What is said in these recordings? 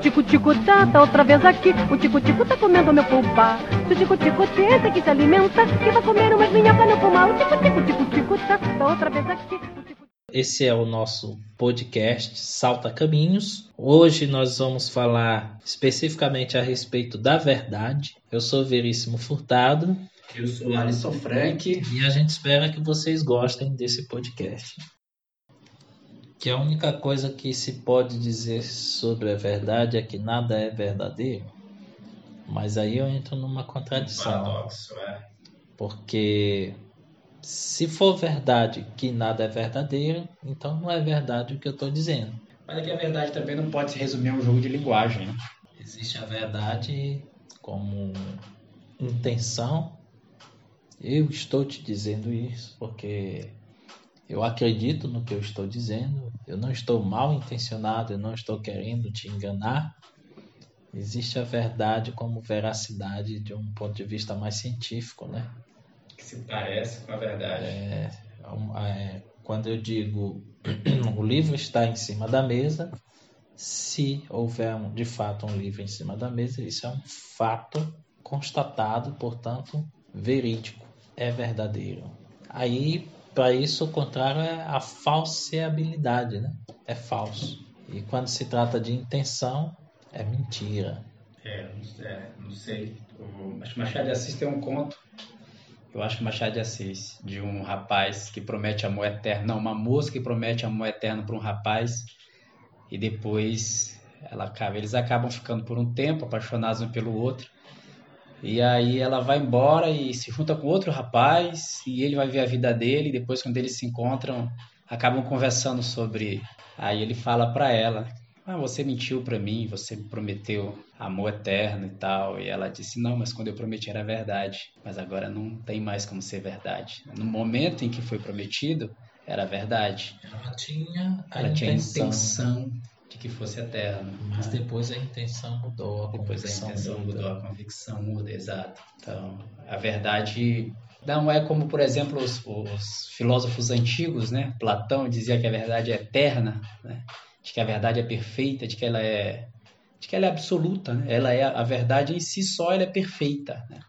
tico-tico tá, tá outra vez aqui. O tico-tico tá comendo meu pulpa. Se o tico-tico tenta que se alimenta, que vai comer umas minhocas no pulmão. O tico-tico, tico-tico tá, tá outra vez aqui. Esse é o nosso podcast Salta Caminhos. Hoje nós vamos falar especificamente a respeito da verdade. Eu sou Veríssimo Furtado. Eu sou Alisson Frank. E a gente espera que vocês gostem desse podcast que a única coisa que se pode dizer sobre a verdade é que nada é verdadeiro. Mas aí eu entro numa contradição. Paradoxo, é. Porque se for verdade que nada é verdadeiro, então não é verdade o que eu estou dizendo. Mas é que a verdade também não pode se resumir a um jogo de linguagem. Né? Existe a verdade como intenção. Eu estou te dizendo isso porque eu acredito no que eu estou dizendo, eu não estou mal intencionado, eu não estou querendo te enganar. Existe a verdade como veracidade de um ponto de vista mais científico, né? Que se parece com a verdade. É, é, quando eu digo o livro está em cima da mesa, se houver um, de fato um livro em cima da mesa, isso é um fato constatado, portanto, verídico, é verdadeiro. Aí para isso, o contrário é a falseabilidade, né? É falso. E quando se trata de intenção, é mentira. É, é não sei. O Machado de Assis tem um conto, eu acho que Machado de Assis, de um rapaz que promete amor eterno. Não, uma moça que promete amor eterno para um rapaz e depois ela acaba, eles acabam ficando por um tempo apaixonados um pelo outro e aí ela vai embora e se junta com outro rapaz e ele vai ver a vida dele. E depois, quando eles se encontram, acabam conversando sobre. Aí ele fala para ela: Ah, você mentiu para mim, você me prometeu amor eterno e tal. E ela disse: Não, mas quando eu prometi era verdade. Mas agora não tem mais como ser verdade. No momento em que foi prometido, era verdade. Ela tinha a ela intenção. tinha a intenção de que fosse eterno. Mas depois a intenção mudou, a depois convicção a intenção muda. mudou, a convicção muda, exato. Então, a verdade não é como, por exemplo, os, os filósofos antigos, né? Platão dizia que a verdade é eterna, né? de que a verdade é perfeita, de que ela é, de que ela é absoluta, né? Ela é a verdade em si só, ela é perfeita, né?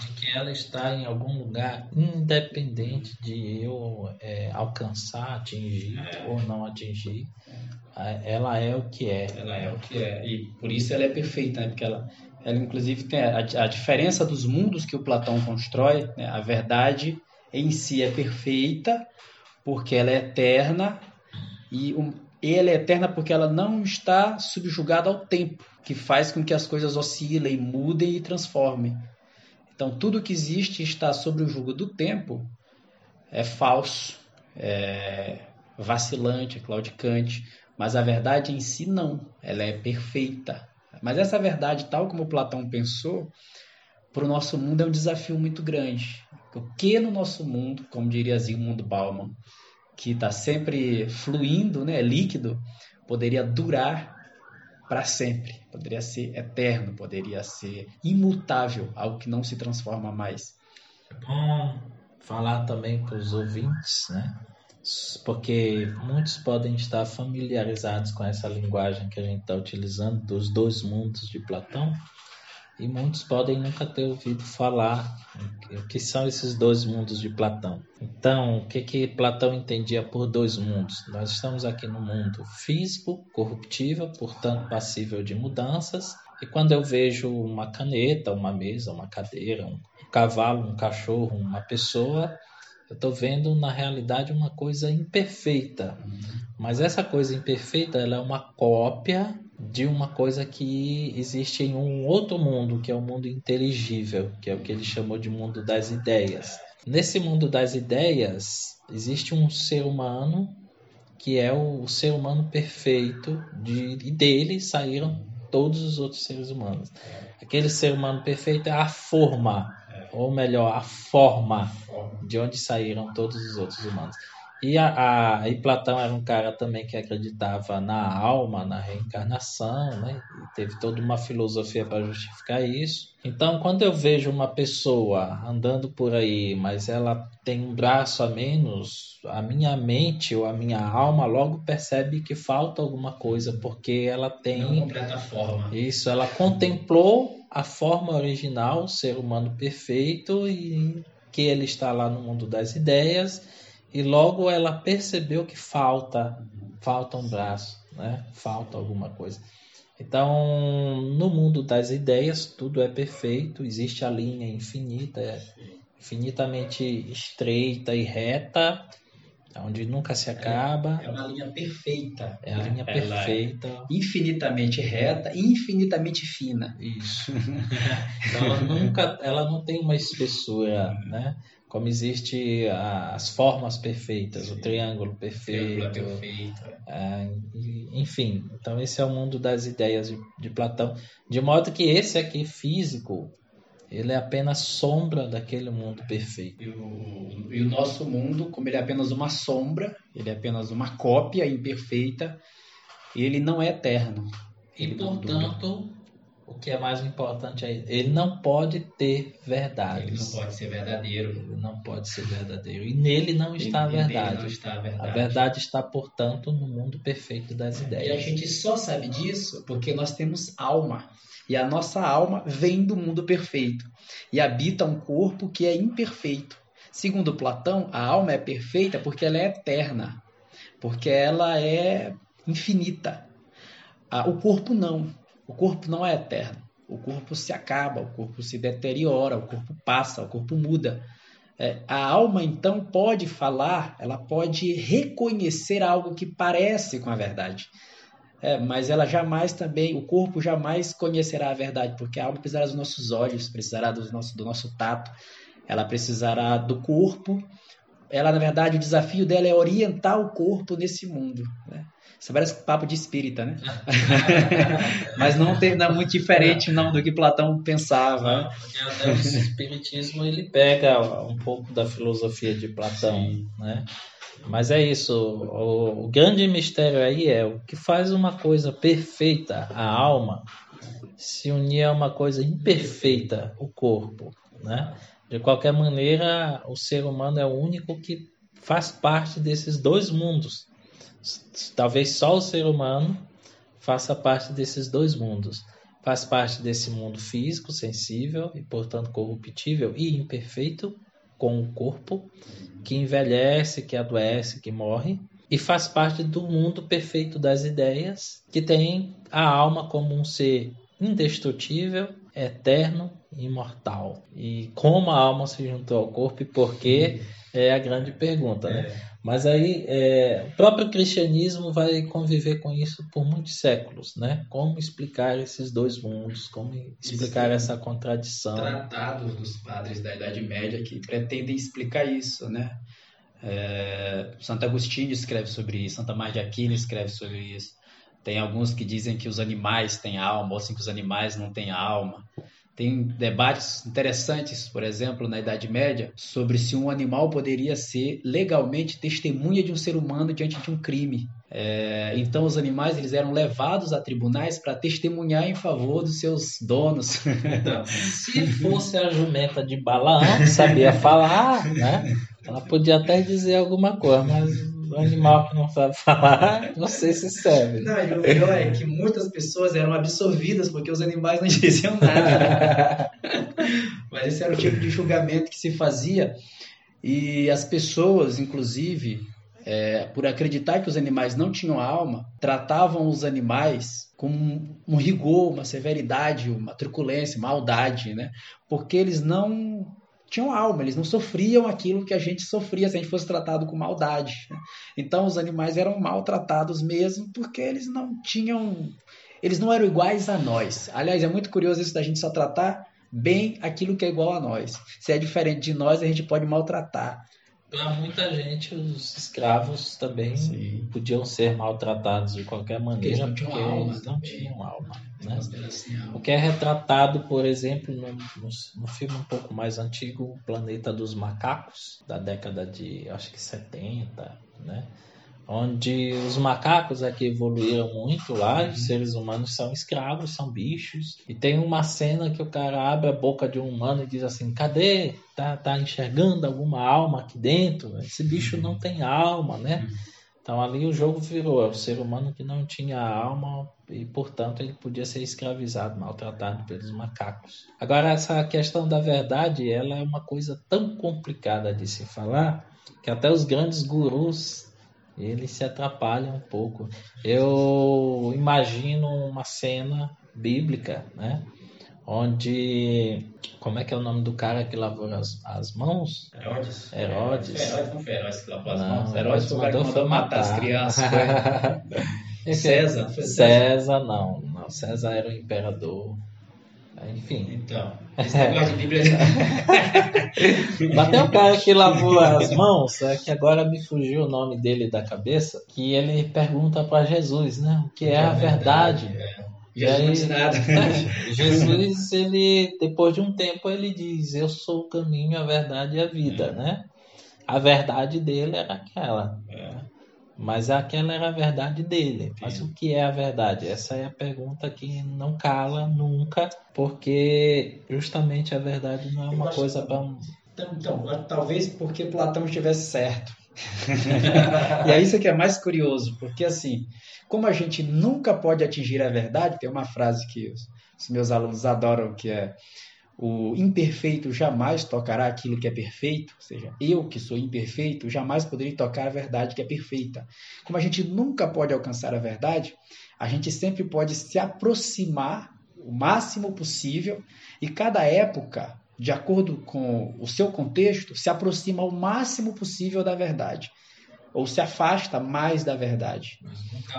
De que ela está em algum lugar independente de eu é, alcançar, atingir É. ou não atingir. Ela é o que é. Ela é o que é. E por isso ela é perfeita, né? Porque ela, ela inclusive tem a, a diferença dos mundos que o Platão constrói, né? A verdade em si é perfeita, porque ela é eterna, e, um, e ela é eterna porque ela não está subjugada ao tempo, que faz com que as coisas oscilem, mudem e transformem. Então, tudo que existe está sob o jugo do tempo é falso, é vacilante, é claudicante, mas a verdade em si não, ela é perfeita. Mas essa verdade, tal como Platão pensou, para o nosso mundo é um desafio muito grande. O que no nosso mundo, como diria Zygmunt Bauman, que está sempre fluindo, né, líquido, poderia durar para sempre, poderia ser eterno, poderia ser imutável, algo que não se transforma mais. É bom falar também para os ouvintes, né? Porque muitos podem estar familiarizados com essa linguagem que a gente está utilizando dos dois mundos de Platão e muitos podem nunca ter ouvido falar o que são esses dois mundos de Platão. Então, o que que Platão entendia por dois mundos? Nós estamos aqui no mundo físico, corruptível, portanto passível de mudanças. E quando eu vejo uma caneta, uma mesa, uma cadeira, um cavalo, um cachorro, uma pessoa, eu estou vendo na realidade uma coisa imperfeita. Mas essa coisa imperfeita ela é uma cópia de uma coisa que existe em um outro mundo, que é o mundo inteligível, que é o que ele chamou de mundo das ideias. Nesse mundo das ideias, existe um ser humano que é o ser humano perfeito, de, e dele saíram todos os outros seres humanos. Aquele ser humano perfeito é a forma, ou melhor, a forma de onde saíram todos os outros humanos. E, a, a, e Platão era um cara também que acreditava na alma, na reencarnação, né? E teve toda uma filosofia para justificar isso. Então, quando eu vejo uma pessoa andando por aí, mas ela tem um braço a menos, a minha mente ou a minha alma logo percebe que falta alguma coisa, porque ela tem. Não completa a forma. Isso, ela contemplou a forma original, o ser humano perfeito, e que ele está lá no mundo das ideias e logo ela percebeu que falta, falta um braço, né? Falta alguma coisa. Então, no mundo das ideias, tudo é perfeito, existe a linha infinita, é infinitamente estreita e reta, onde nunca se acaba. É, é uma linha perfeita. É a né? linha perfeita. É infinitamente reta e infinitamente fina. Isso. então, ela nunca, ela não tem uma espessura, né? Como existe as formas perfeitas, o triângulo perfeito, triângulo perfeito. É, enfim. Então esse é o mundo das ideias de, de, Platão, de modo que esse aqui físico ele é apenas sombra daquele mundo perfeito. E o, e o nosso mundo, como ele é apenas uma sombra, ele é apenas uma cópia imperfeita, ele não é eterno. E portanto o que é mais importante é ele não pode ter verdades. Ele não pode ser verdadeiro. Ele não pode ser verdadeiro. E nele não está, ele, a, verdade. Não está a verdade. A verdade está, portanto, no mundo perfeito das ideias. E a gente só sabe disso porque nós temos alma. E a nossa alma vem do mundo perfeito e habita um corpo que é imperfeito. Segundo Platão, a alma é perfeita porque ela é eterna, porque ela é infinita. O corpo não. O corpo não é eterno. O corpo se acaba, o corpo se deteriora, o corpo passa, o corpo muda. É, a alma, então, pode falar, ela pode reconhecer algo que parece com a verdade. É, mas ela jamais também, o corpo jamais conhecerá a verdade, porque a alma precisará dos nossos olhos, precisará do nosso, do nosso tato, ela precisará do corpo. Ela, na verdade, o desafio dela é orientar o corpo nesse mundo. Né? Isso parece papo de espírita, né? Mas não, tem, não é muito diferente não do que Platão pensava. Não, porque até o espiritismo ele pega um pouco da filosofia de Platão, Sim. né? Mas é isso, o, o, grande mistério aí é o que faz uma coisa perfeita, a alma, se unir a uma coisa imperfeita, o corpo, né? De qualquer maneira, o ser humano é o único que faz parte desses dois mundos, Talvez só o ser humano faça parte desses dois mundos. Faz parte desse mundo físico, sensível e, portanto, corruptível e imperfeito, com o corpo, que envelhece, que adoece, que morre. E faz parte do mundo perfeito das ideias, que tem a alma como um ser indestrutível, eterno e imortal. E como a alma se juntou ao corpo e por quê é a grande pergunta, né? É. Mas aí é, o próprio cristianismo vai conviver com isso por muitos séculos, né? Como explicar esses dois mundos, como explicar essa contradição. Tratados dos padres da Idade Média que pretendem explicar isso, né? É, Santo Agostinho escreve sobre isso, Santa Maria de Aquino escreve sobre isso. Tem alguns que dizem que os animais têm alma, ou assim que os animais não têm alma. Tem debates interessantes, por exemplo, na Idade Média, sobre se um animal poderia ser legalmente testemunha de um ser humano diante de um crime. É, então, os animais eles eram levados a tribunais para testemunhar em favor dos seus donos. Então, se fosse a jumenta de Balaão, que sabia falar, né? ela podia até dizer alguma coisa, mas um animal que não sabe falar, não sei se serve. Não, e o melhor é que muitas pessoas eram absorvidas porque os animais não diziam nada. Mas esse era o tipo de julgamento que se fazia. E as pessoas, inclusive, é, por acreditar que os animais não tinham alma, tratavam os animais com um rigor, uma severidade, uma truculência, maldade, né? Porque eles não tinham alma, eles não sofriam aquilo que a gente sofria se a gente fosse tratado com maldade. Né? Então os animais eram maltratados mesmo porque eles não tinham. Eles não eram iguais a nós. Aliás, é muito curioso isso da gente só tratar bem aquilo que é igual a nós. Se é diferente de nós, a gente pode maltratar. para muita gente os escravos também Sim. podiam ser maltratados de qualquer maneira Eles não tinham porque alma eles não tinham alma. Né? Assim, O que é retratado, por exemplo, no, no, no filme um pouco mais antigo, O Planeta dos Macacos, da década de, acho que 70, né? Onde os macacos é que evoluíram muito lá, os seres humanos são escravos, são bichos. E tem uma cena que o cara abre a boca de um humano e diz assim: cadê? Tá, tá enxergando alguma alma aqui dentro? Esse bicho não tem alma, né? Então ali o jogo virou, é o ser humano que não tinha alma e, portanto, ele podia ser escravizado, maltratado pelos macacos. Agora, essa questão da verdade, ela é uma coisa tão complicada de se falar que até os grandes gurus eles se atrapalham um pouco. Eu imagino uma cena bíblica, né? Onde. Como é que é o nome do cara que lavou as, as mãos? Herodes. Herodes. Herodes não foi Herodes que lavou as Não, mãos. Herodes foi o cara que mandou matar as crianças. foi. Enfim, César. Foi César não, não. César era o imperador. Enfim. Então, esse negócio de Bíblia. Mas tem um cara que lavou as mãos, é que agora me fugiu o nome dele da cabeça, que ele pergunta para Jesus, né? O que é a verdade? é. Jesus aí- nada. Jesus, ele, depois de um tempo, ele diz: Eu sou o caminho, a verdade e a vida, né? A verdade dele era aquela. É. Mas aquela era a verdade dele. Mas Sim. o que é a verdade? Essa é a pergunta que não cala nunca, porque justamente a verdade não é uma acho coisa que- para Então, então, talvez porque Platão estivesse certo. e é isso que é mais curioso, porque assim, como a gente nunca pode atingir a verdade, tem uma frase que os, os meus alunos adoram, que é o imperfeito jamais tocará aquilo que é perfeito, ou seja, eu que sou imperfeito jamais poderei tocar a verdade que é perfeita. Como a gente nunca pode alcançar a verdade, a gente sempre pode se aproximar o máximo possível e cada época de acordo com o seu contexto, se aproxima o máximo possível da verdade. Ou se afasta mais da verdade.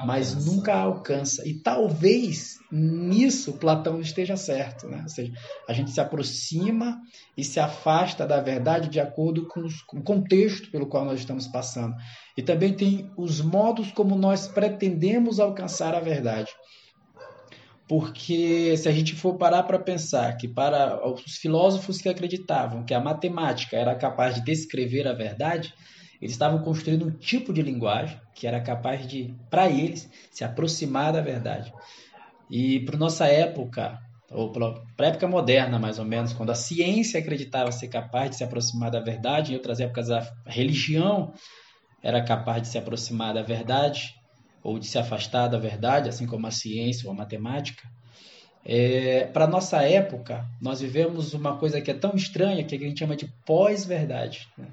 Mas nunca alcança. E talvez nisso Platão esteja certo. Né? Ou seja, a gente se aproxima e se afasta da verdade de acordo com, os- com o contexto pelo qual nós estamos passando. E também tem os modos como nós pretendemos alcançar a verdade. Porque se a gente for parar para pensar que para os filósofos que acreditavam que a matemática era capaz de descrever a verdade, eles estavam construindo um tipo de linguagem que era capaz de, para eles, se aproximar da verdade. E para nossa época, ou para a época moderna, mais ou menos, quando a ciência acreditava ser capaz de se aproximar da verdade, em outras épocas a religião era capaz de se aproximar da verdade ou de se afastar da verdade, assim como a ciência ou a matemática. É, para nossa época, nós vivemos uma coisa que é tão estranha que a gente chama de pós-verdade. né?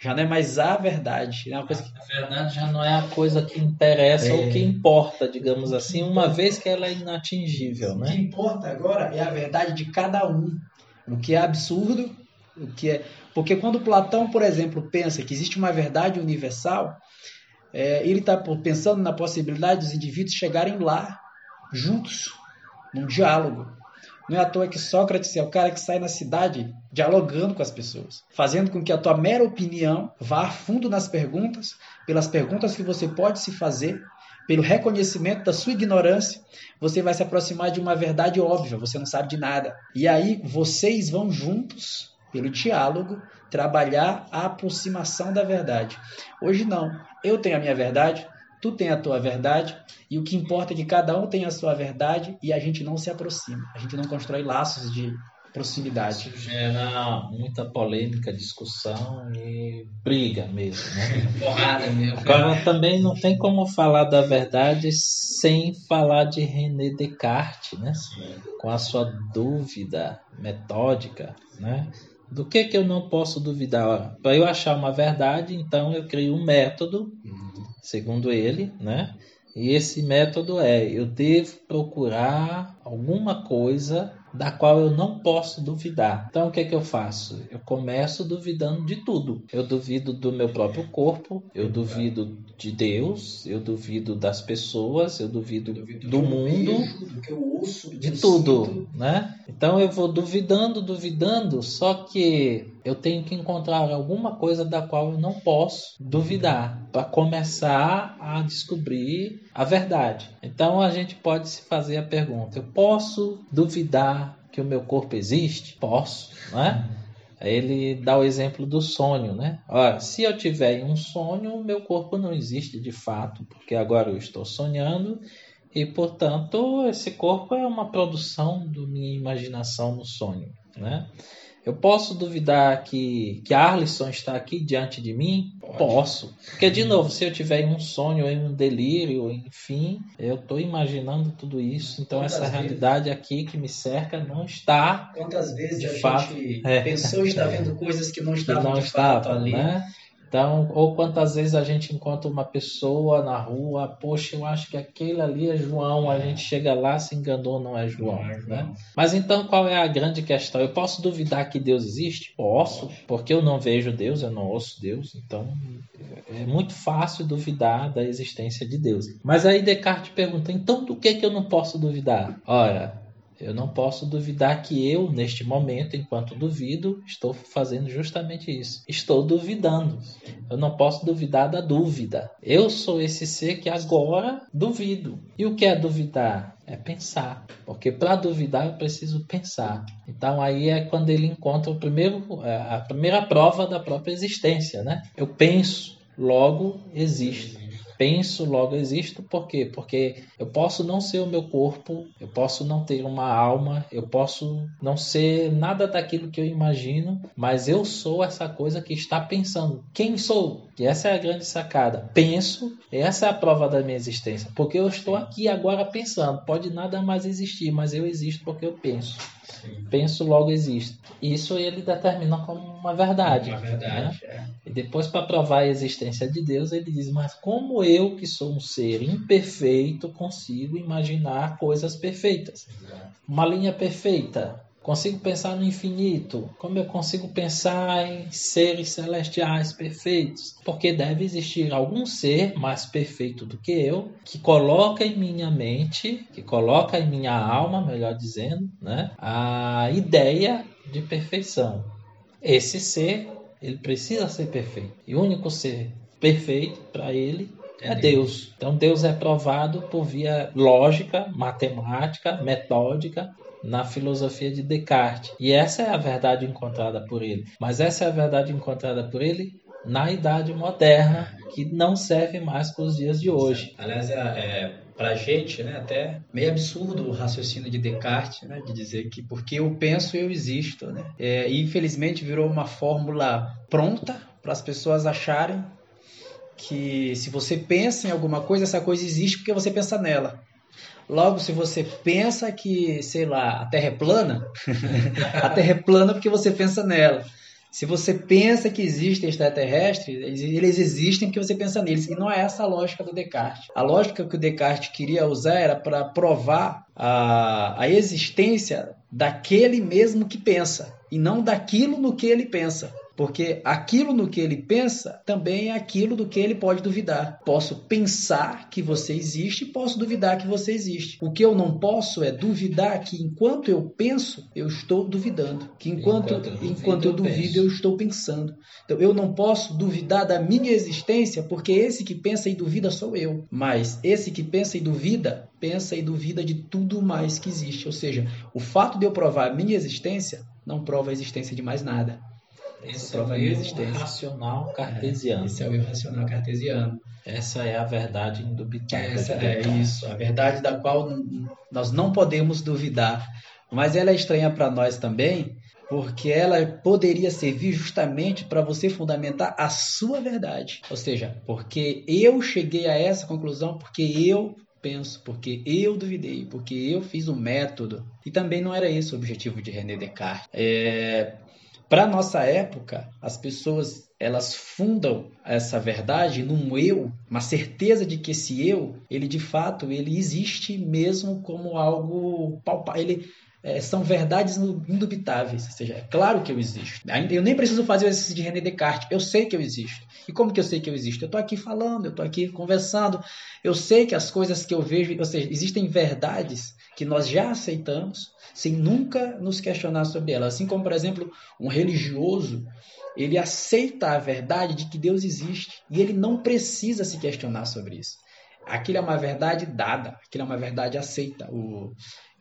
Já não é mais a verdade, é uma coisa que A verdade já não é a coisa que interessa É. ou que importa, digamos assim, uma vez que ela é inatingível, O que né? importa agora é a verdade de cada um. O que é absurdo, o que é. Porque quando Platão, por exemplo, pensa que existe uma verdade universal, é, ele está pensando na possibilidade dos indivíduos chegarem lá, juntos, num diálogo. Não é à toa que Sócrates é o cara que sai na cidade dialogando com as pessoas, fazendo com que a tua mera opinião vá a fundo nas perguntas, pelas perguntas que você pode se fazer, pelo reconhecimento da sua ignorância, você vai se aproximar de uma verdade óbvia, você não sabe de nada. E aí vocês vão juntos, pelo diálogo, trabalhar a aproximação da verdade. Hoje não. Eu tenho a minha verdade, tu tem a tua verdade, e o que importa é que cada um tem a sua verdade e a gente não se aproxima. A gente não constrói laços de proximidade. Isso gera muita polêmica, discussão e briga mesmo, né? Porrada mesmo. Agora também não tem como falar da verdade sem falar de René Descartes, né? Com a sua dúvida metódica, né? Do que que eu não posso duvidar? Para eu achar uma verdade, então eu crio um método, segundo ele, né? E esse método é: eu devo procurar alguma coisa da qual eu não posso duvidar. Então o que é que eu faço? Eu começo duvidando de tudo. Eu duvido do meu próprio corpo, eu duvido de Deus, eu duvido das pessoas, eu duvido do mundo, do que eu ouço, do de eu tudo, sinto. né? Então eu vou duvidando, duvidando, só que eu tenho que encontrar alguma coisa da qual eu não posso duvidar para começar a descobrir a verdade. Então a gente pode se fazer a pergunta: eu posso duvidar que o meu corpo existe? Posso, não é? Ele dá o exemplo do sonho, né? Olha, se eu tiver um sonho, o meu corpo não existe de fato, porque agora eu estou sonhando e, portanto, esse corpo é uma produção da minha imaginação no sonho, né? Eu posso duvidar que, que Arlisson está aqui diante de mim? Pode. Posso. Porque, de novo, se eu tiver em um sonho, em um delírio, enfim, eu estou imaginando tudo isso. Então, Quantas essa vezes? realidade aqui que me cerca não está. Quantas vezes de a fato, gente é. pensou estar vendo coisas que não estavam que não fato ali? Né? Então, ou quantas vezes a gente encontra uma pessoa na rua, poxa, eu acho que aquele ali é João, a gente chega lá, se enganou, não é João, não é João. né? Mas então qual é a grande questão? Eu posso duvidar que Deus existe? Posso, porque eu não vejo Deus, eu não ouço Deus, então é muito fácil duvidar da existência de Deus. Mas aí Descartes pergunta, então do que que eu não posso duvidar? Ora, eu não posso duvidar que eu, neste momento, enquanto duvido, estou fazendo justamente isso. Estou duvidando. Eu não posso duvidar da dúvida. Eu sou esse ser que agora duvido. E o que é duvidar? É pensar. Porque para duvidar eu preciso pensar. Então aí é quando ele encontra o primeiro, é, a primeira prova da própria existência. Né? Eu penso, logo existo penso, logo existo. Por quê? Porque eu posso não ser o meu corpo, eu posso não ter uma alma, eu posso não ser nada daquilo que eu imagino, mas eu sou essa coisa que está pensando. Quem sou? E essa é a grande sacada. Penso, essa é a prova da minha existência. Porque eu estou aqui agora pensando. Pode nada mais existir, mas eu existo porque eu penso. Sim. Penso, logo existo. Isso ele determina como uma verdade. Uma verdade, né? é. E depois, para provar a existência de Deus, ele diz: Mas como eu, que sou um ser imperfeito, consigo imaginar coisas perfeitas? Uma linha perfeita, consigo pensar no infinito, como eu consigo pensar em seres celestiais perfeitos, porque deve existir algum ser mais perfeito do que eu, que coloca em minha mente, que coloca em minha alma, melhor dizendo, né, a ideia de perfeição. Esse ser, ele precisa ser perfeito. E o único ser perfeito para ele é Deus. Então Deus é provado por via lógica, matemática, metódica, na filosofia de Descartes. E essa é a verdade encontrada por ele. Mas essa é a verdade encontrada por ele na idade moderna, que não serve mais para os dias de hoje. Aliás, é, é para gente, né, até meio absurdo o raciocínio de Descartes, né, de dizer que porque eu penso, eu existo. Né? É, e infelizmente virou uma fórmula pronta para as pessoas acharem que se você pensa em alguma coisa, essa coisa existe porque você pensa nela. Logo, se você pensa que, sei lá, a Terra é plana, a Terra é plana porque você pensa nela. Se você pensa que existem extraterrestres, eles existem porque você pensa neles. E não é essa a lógica do Descartes. A lógica que o Descartes queria usar era para provar a, a existência daquele mesmo que pensa, e não daquilo no que ele pensa. Porque aquilo no que ele pensa também é aquilo do que ele pode duvidar. Posso pensar que você existe e posso duvidar que você existe. O que eu não posso é duvidar que enquanto eu penso, eu estou duvidando. Que enquanto, enquanto, eu, duvido, enquanto eu, eu duvido, eu estou pensando. Então eu não posso duvidar da minha existência, porque esse que pensa e duvida sou eu. Mas esse que pensa e duvida, pensa e duvida de tudo mais que existe. Ou seja, o fato de eu provar a minha existência não prova a existência de mais nada. Esse é o erro racional cartesiano. É, esse é o racional cartesiano. Essa é a verdade indubitável. Essa é isso, a verdade da qual nós não podemos duvidar. Mas ela é estranha para nós também, porque ela poderia servir justamente para você fundamentar a sua verdade. Ou seja, porque eu cheguei a essa conclusão porque eu penso, porque eu duvidei, porque eu fiz o um método. E também não era esse o objetivo de René Descartes. É, para nossa época, as pessoas elas fundam essa verdade num eu, uma certeza de que esse eu, ele de fato, ele existe mesmo como algo palpável, ele é, são verdades indubitáveis, ou seja, é claro que eu existo. Eu nem preciso fazer o exercício de René Descartes, eu sei que eu existo. E como que eu sei que eu existo? Eu estou aqui falando, eu estou aqui conversando, eu sei que as coisas que eu vejo, ou seja, existem verdades que nós já aceitamos sem nunca nos questionar sobre elas. Assim como, por exemplo, um religioso, ele aceita a verdade de que Deus existe e ele não precisa se questionar sobre isso. Aquilo é uma verdade dada, aquilo é uma verdade aceita. O,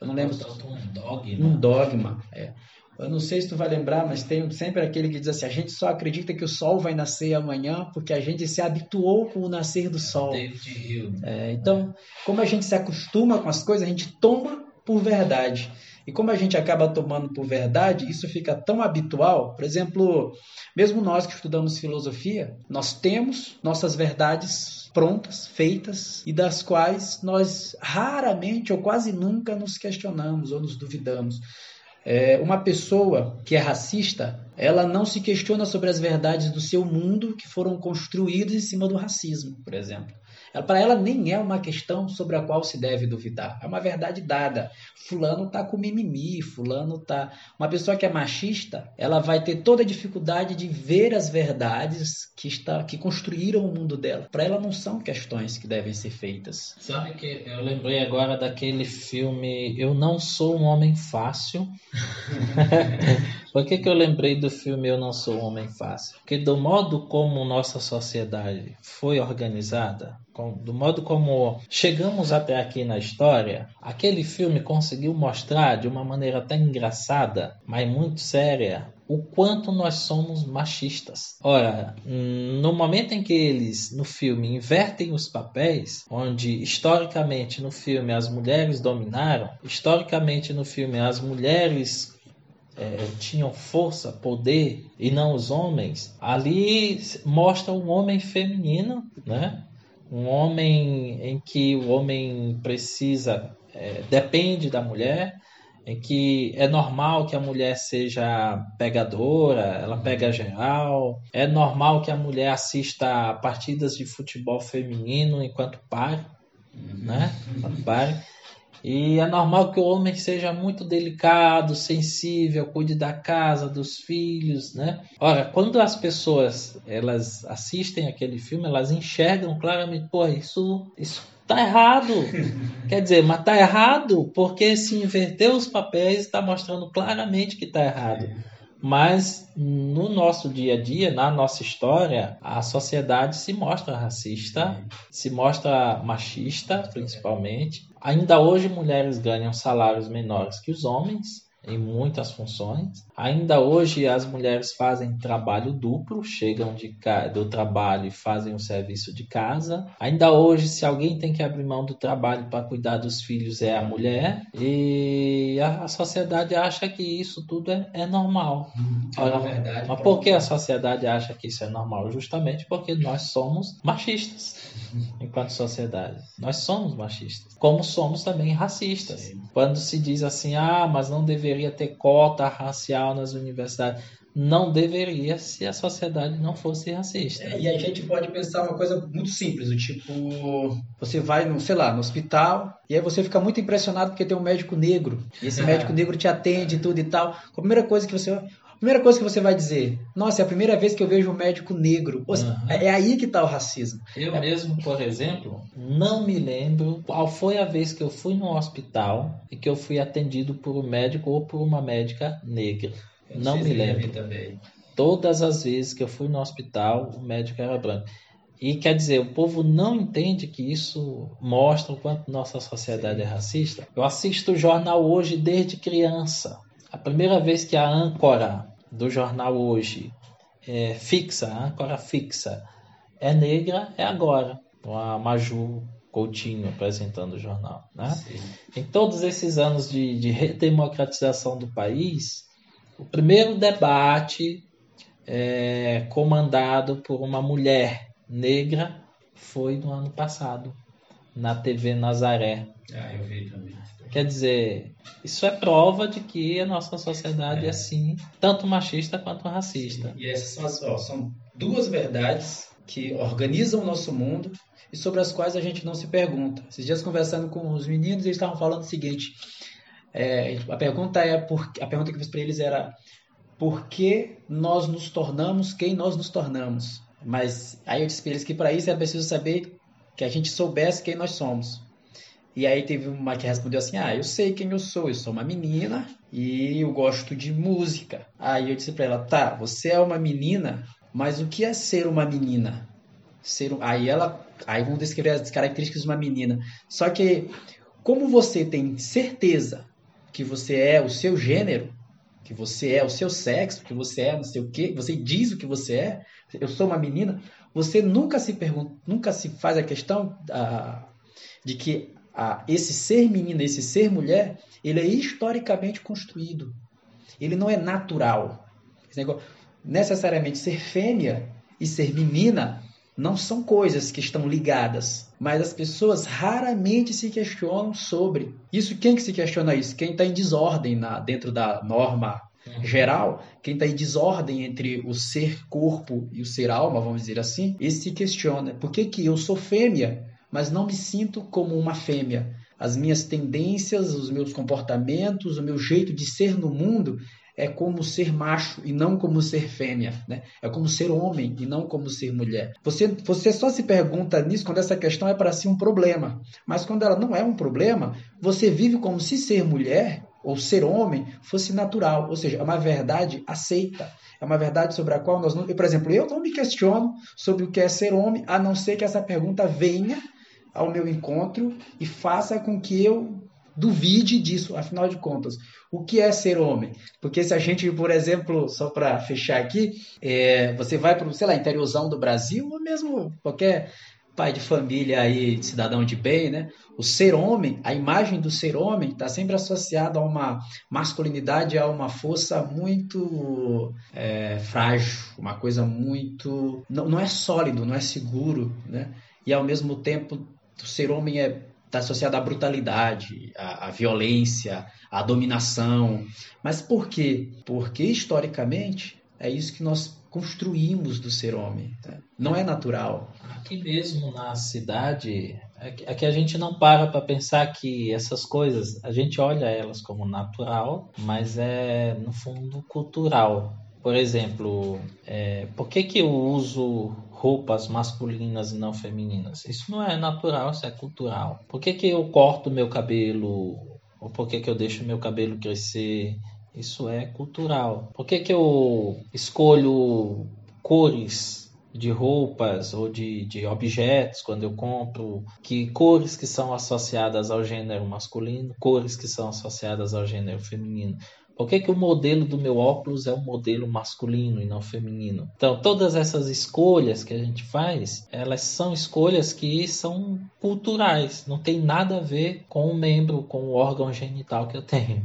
eu não lembro. Um dogma. Um dogma. É. Eu não sei se tu vai lembrar, mas tem sempre aquele que diz assim: a gente só acredita que o sol vai nascer amanhã porque a gente se habituou com o nascer do sol. David Hill. É, então, como a gente se acostuma com as coisas, a gente toma por verdade. E como a gente acaba tomando por verdade, isso fica tão habitual. Por exemplo, mesmo nós que estudamos filosofia, nós temos nossas verdades prontas, feitas e das quais nós raramente ou quase nunca nos questionamos ou nos duvidamos. É, uma pessoa que é racista, ela não se questiona sobre as verdades do seu mundo que foram construídas em cima do racismo, por exemplo. Para ela nem é uma questão sobre a qual se deve duvidar. É uma verdade dada. Fulano tá com mimimi, fulano tá. Uma pessoa que é machista, ela vai ter toda a dificuldade de ver as verdades que está que construíram o mundo dela. Para ela não são questões que devem ser feitas. Sabe que eu lembrei agora daquele filme Eu não sou um homem fácil. Por que, que eu lembrei do filme Eu Não Sou Homem Fácil? Porque do modo como nossa sociedade foi organizada, do modo como chegamos até aqui na história, aquele filme conseguiu mostrar de uma maneira até engraçada, mas muito séria, o quanto nós somos machistas. Ora, no momento em que eles no filme invertem os papéis, onde historicamente no filme as mulheres dominaram, historicamente no filme as mulheres é, tinham força, poder e não os homens, ali mostra um homem feminino, né? Um homem em que o homem precisa, é, depende da mulher, em que é normal que a mulher seja pegadora, ela pega geral, é normal que a mulher assista partidas de futebol feminino enquanto pare, né? Enquanto pare. E é normal que o homem seja muito delicado, sensível, cuide da casa, dos filhos, né? Ora, quando as pessoas elas assistem aquele filme, elas enxergam claramente, pô, isso isso tá errado. Quer dizer, mas tá errado porque se inverter os papéis está mostrando claramente que tá errado. Mas no nosso dia a dia, na nossa história, a sociedade se mostra racista, se mostra machista, principalmente. Ainda hoje, mulheres ganham salários menores que os homens em muitas funções. Ainda hoje as mulheres fazem trabalho duplo, chegam de do trabalho e fazem o serviço de casa. Ainda hoje, se alguém tem que abrir mão do trabalho para cuidar dos filhos, é a mulher. E a, a sociedade acha que isso tudo é, é normal. Hum, é verdade, mas por que a sociedade acha que isso é normal? Justamente porque nós somos machistas enquanto sociedade. Nós somos machistas. Como somos também racistas. Sim. Quando se diz assim, ah, mas não deveria ter cota racial nas universidades. Não deveria se a sociedade não fosse racista. É, e a gente pode pensar uma coisa muito simples, do tipo, você vai no, sei lá, no hospital, e aí você fica muito impressionado porque tem um médico negro, e esse médico negro te atende e tudo e tal. A primeira coisa que você Primeira coisa que você vai dizer, nossa, é a primeira vez que eu vejo um médico negro. Uhum. É aí que está o racismo. Eu é... mesmo, por exemplo, não me lembro qual foi a vez que eu fui no hospital e que eu fui atendido por um médico ou por uma médica negra. Eu não me lembro. Também. Todas as vezes que eu fui no hospital, o médico era branco. E quer dizer, o povo não entende que isso mostra o quanto nossa sociedade Sim. é racista. Eu assisto o jornal hoje desde criança. A primeira vez que a âncora do jornal hoje é, fixa, a âncora fixa, é negra, é agora, com a Maju Coutinho apresentando o jornal. Né? Em todos esses anos de, de redemocratização do país, o primeiro debate é, comandado por uma mulher negra foi no ano passado, na TV Nazaré. Ah, eu vi também. Quer dizer, isso é prova de que a nossa sociedade é, é assim, tanto machista quanto racista. Sim. E essas são, as, ó, são duas verdades que organizam o nosso mundo e sobre as quais a gente não se pergunta. Esses dias conversando com os meninos, eles estavam falando o seguinte: é, a pergunta é por, a pergunta que eu fiz para eles era por que nós nos tornamos quem nós nos tornamos? Mas aí eu disse para eles que para isso é preciso saber que a gente soubesse quem nós somos. E aí teve uma que respondeu assim: Ah, eu sei quem eu sou, eu sou uma menina e eu gosto de música. Aí eu disse para ela: Tá, você é uma menina, mas o que é ser uma menina? Ser um... Aí ela, aí vamos descrever as características de uma menina. Só que como você tem certeza que você é o seu gênero, que você é o seu sexo, que você é não sei o quê, você diz o que você é, eu sou uma menina, você nunca se pergunta, nunca se faz a questão ah, de que ah, esse ser menina, esse ser mulher, ele é historicamente construído. Ele não é natural. Negócio, necessariamente ser fêmea e ser menina não são coisas que estão ligadas, mas as pessoas raramente se questionam sobre. Isso quem que se questiona isso? Quem está em desordem na, dentro da norma uhum. geral, quem está em desordem entre o ser corpo e o ser alma, vamos dizer assim, esse se questiona. Por que, que eu sou fêmea, mas não me sinto como uma fêmea? As minhas tendências, os meus comportamentos, o meu jeito de ser no mundo é como ser macho e não como ser fêmea, né? É como ser homem e não como ser mulher. Você, você só se pergunta nisso quando essa questão é para si um problema, mas quando ela não é um problema, você vive como se ser mulher ou ser homem fosse natural, ou seja, é uma verdade aceita. É uma verdade sobre a qual nós não. Por exemplo, eu não me questiono sobre o que é ser homem, a não ser que essa pergunta venha ao meu encontro e faça com que eu duvide disso, afinal de contas. O que é ser homem? Porque se a gente, por exemplo, só para fechar aqui, é, você vai para, sei lá, interiorzão do Brasil, ou mesmo qualquer pai de família aí, cidadão de bem, né? O ser homem, a imagem do ser homem está sempre associada a uma masculinidade, a uma força muito é, frágil, uma coisa muito. Não, não é sólido, não é seguro, né? E ao mesmo tempo, o ser homem é está associada à brutalidade, à, à, violência, à dominação. Mas por quê? Porque historicamente é isso que nós construímos do ser homem. Tá? Não é natural. Aqui mesmo na cidade, é que, é que a gente não para para pensar que essas coisas, a gente olha elas como natural, mas é no fundo cultural. Por exemplo, é, por que, que eu uso roupas masculinas e não femininas. Isso não é natural, isso é cultural. Por que, que eu corto meu cabelo? Ou por que, que eu deixo meu cabelo crescer? Isso é cultural. Por que, que eu escolho cores de roupas ou de, de objetos quando eu compro? Que cores que são associadas ao gênero masculino, cores que são associadas ao gênero feminino? Por que, que o modelo do meu óculos é um modelo masculino e não feminino? Então, todas essas escolhas que a gente faz, elas são escolhas que são culturais, não tem nada a ver com o membro, com o órgão genital que eu tenho.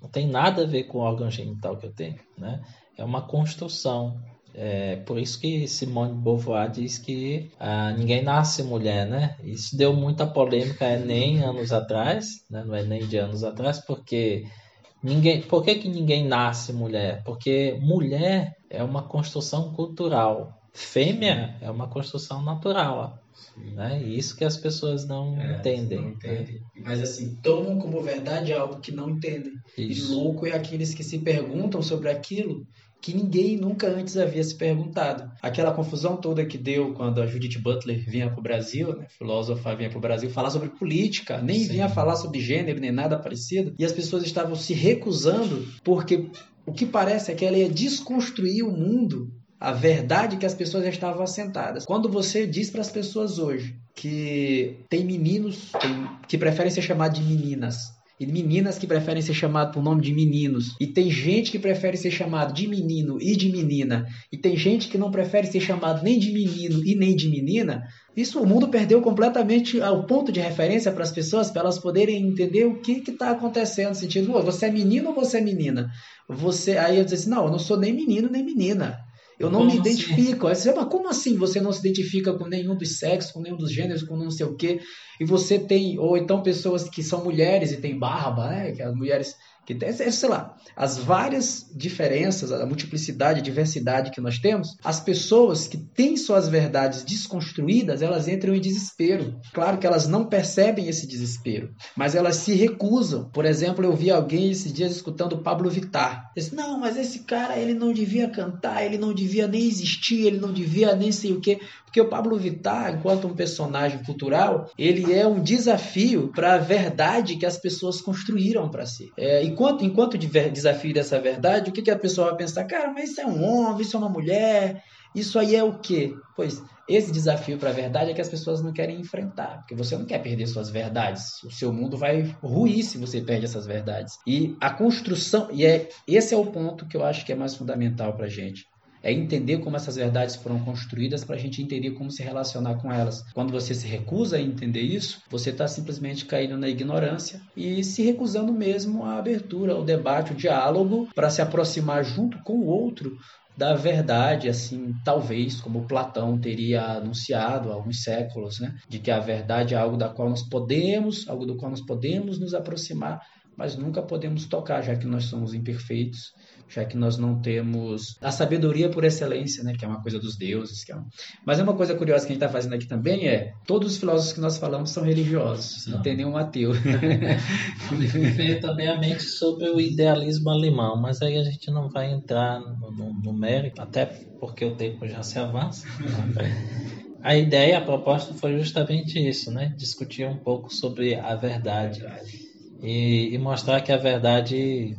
Não tem nada a ver com o órgão genital que eu tenho, né? É uma construção. É por isso que Simone de Beauvoir diz que ah, ninguém nasce mulher, né? Isso deu muita polêmica é nem anos atrás, né? não é nem de anos atrás, porque Ninguém, por que, que ninguém nasce mulher? Porque mulher é uma construção cultural. Fêmea é uma construção natural. Né? Isso que as pessoas não é, entendem. Não entendem. Mas assim, tomam como verdade algo que não entendem. Isso. E louco é aqueles que se perguntam sobre aquilo que ninguém nunca antes havia se perguntado. Aquela confusão toda que deu quando a Judith Butler vinha para o Brasil, né, filósofa vinha para o Brasil falar sobre política, nem Sim. vinha falar sobre gênero nem nada parecido, e as pessoas estavam se recusando porque o que parece é que ela ia desconstruir o mundo a verdade que as pessoas já estavam assentadas. Quando você diz para as pessoas hoje que tem meninos tem, que preferem ser chamados de meninas e meninas que preferem ser chamadas por nome de meninos. E tem gente que prefere ser chamado de menino e de menina. E tem gente que não prefere ser chamado nem de menino e nem de menina. Isso o mundo perdeu completamente o ponto de referência para as pessoas, para elas poderem entender o que está acontecendo. Sentido, você é menino ou você é menina? Você Aí eu dizer assim, não, eu não sou nem menino nem menina. Eu não como me assim? identifico. Assim? Aí você como assim você não se identifica com nenhum dos sexos, com nenhum dos gêneros, com não sei o quê? E você tem, ou então pessoas que são mulheres e têm barba, né? Que as mulheres que tem, sei lá, as várias diferenças, a multiplicidade, a diversidade que nós temos, as pessoas que têm suas verdades desconstruídas, elas entram em desespero. Claro que elas não percebem esse desespero, mas elas se recusam. Por exemplo, eu vi alguém esses dias escutando Pablo Vittar. Disse, não, mas esse cara, ele não devia cantar, ele não devia nem existir, ele não devia nem sei o quê. Porque o Pablo Vittar, enquanto um personagem cultural, ele é um desafio para a verdade que as pessoas construíram para si. É, enquanto, enquanto desafio dessa verdade, o que, que a pessoa vai pensar? Cara, mas isso é um homem, isso é uma mulher, isso aí é o quê? Pois esse desafio para a verdade é que as pessoas não querem enfrentar, porque você não quer perder suas verdades. O seu mundo vai ruir se você perde essas verdades. E a construção, e é esse é o ponto que eu acho que é mais fundamental para a gente é entender como essas verdades foram construídas para a gente entender como se relacionar com elas. Quando você se recusa a entender isso, você está simplesmente caindo na ignorância e se recusando mesmo à abertura, ao debate, ao diálogo para se aproximar junto com o outro da verdade, assim, talvez, como Platão teria anunciado há alguns séculos, né? De que a verdade é algo da qual nós podemos, algo do qual nós podemos nos aproximar, mas nunca podemos tocar, já que nós somos imperfeitos já que nós não temos a sabedoria por excelência, né, que é uma coisa dos deuses. É um... Mas é uma coisa curiosa que a gente está fazendo aqui também é todos os filósofos que nós falamos são religiosos, não, não tem nenhum ateu. Veio também a mente sobre o idealismo alemão, mas aí a gente não vai entrar no, no, no mérito, até porque o tempo já se avança. a ideia, a proposta foi justamente isso, né? Discutir um pouco sobre a verdade. E, e, mostrar que a verdade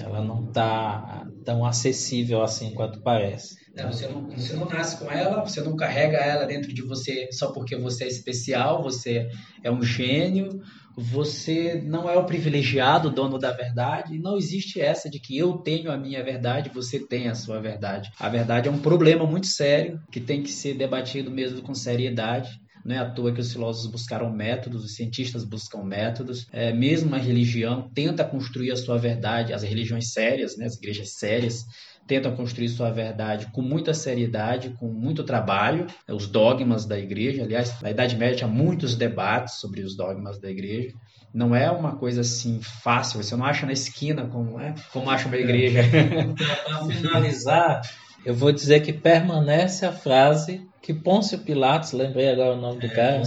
ela não está tão acessível assim quanto parece. Não, você, não, você não nasce com ela, você não carrega ela dentro de você só porque você é especial, você é um gênio, você não é o privilegiado dono da verdade. Não existe essa de que eu tenho a minha verdade, você tem a sua verdade. A verdade é um problema muito sério que tem que ser debatido mesmo com seriedade. Não é à toa que os filósofos buscaram métodos, os cientistas buscam métodos. É, mesmo a religião tenta construir a sua verdade, as religiões sérias, né, as igrejas sérias, tentam construir sua verdade com muita seriedade, com muito trabalho, né, os dogmas da igreja. Aliás, na Idade Média há muitos debates sobre os dogmas da igreja. Não é uma coisa assim fácil, você não acha na esquina como, é, como acha uma igreja. Para finalizar, eu vou dizer que permanece a frase que Pôncio Pilatos, lembrei agora o nome do é, cara,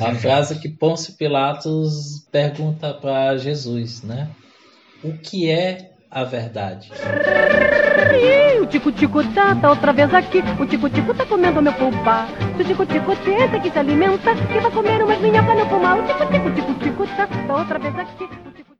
a frase que Pôncio Pilatos pergunta para Jesus, né? O que é a verdade? o tico-tico tá, tá outra vez aqui. O tico-tico tá comendo meu pulpa. Se o tico-tico tenta que se alimenta, que vai comer umas minhocas no pulmão. O tico-tico, tico-tico tá, tá outra vez aqui.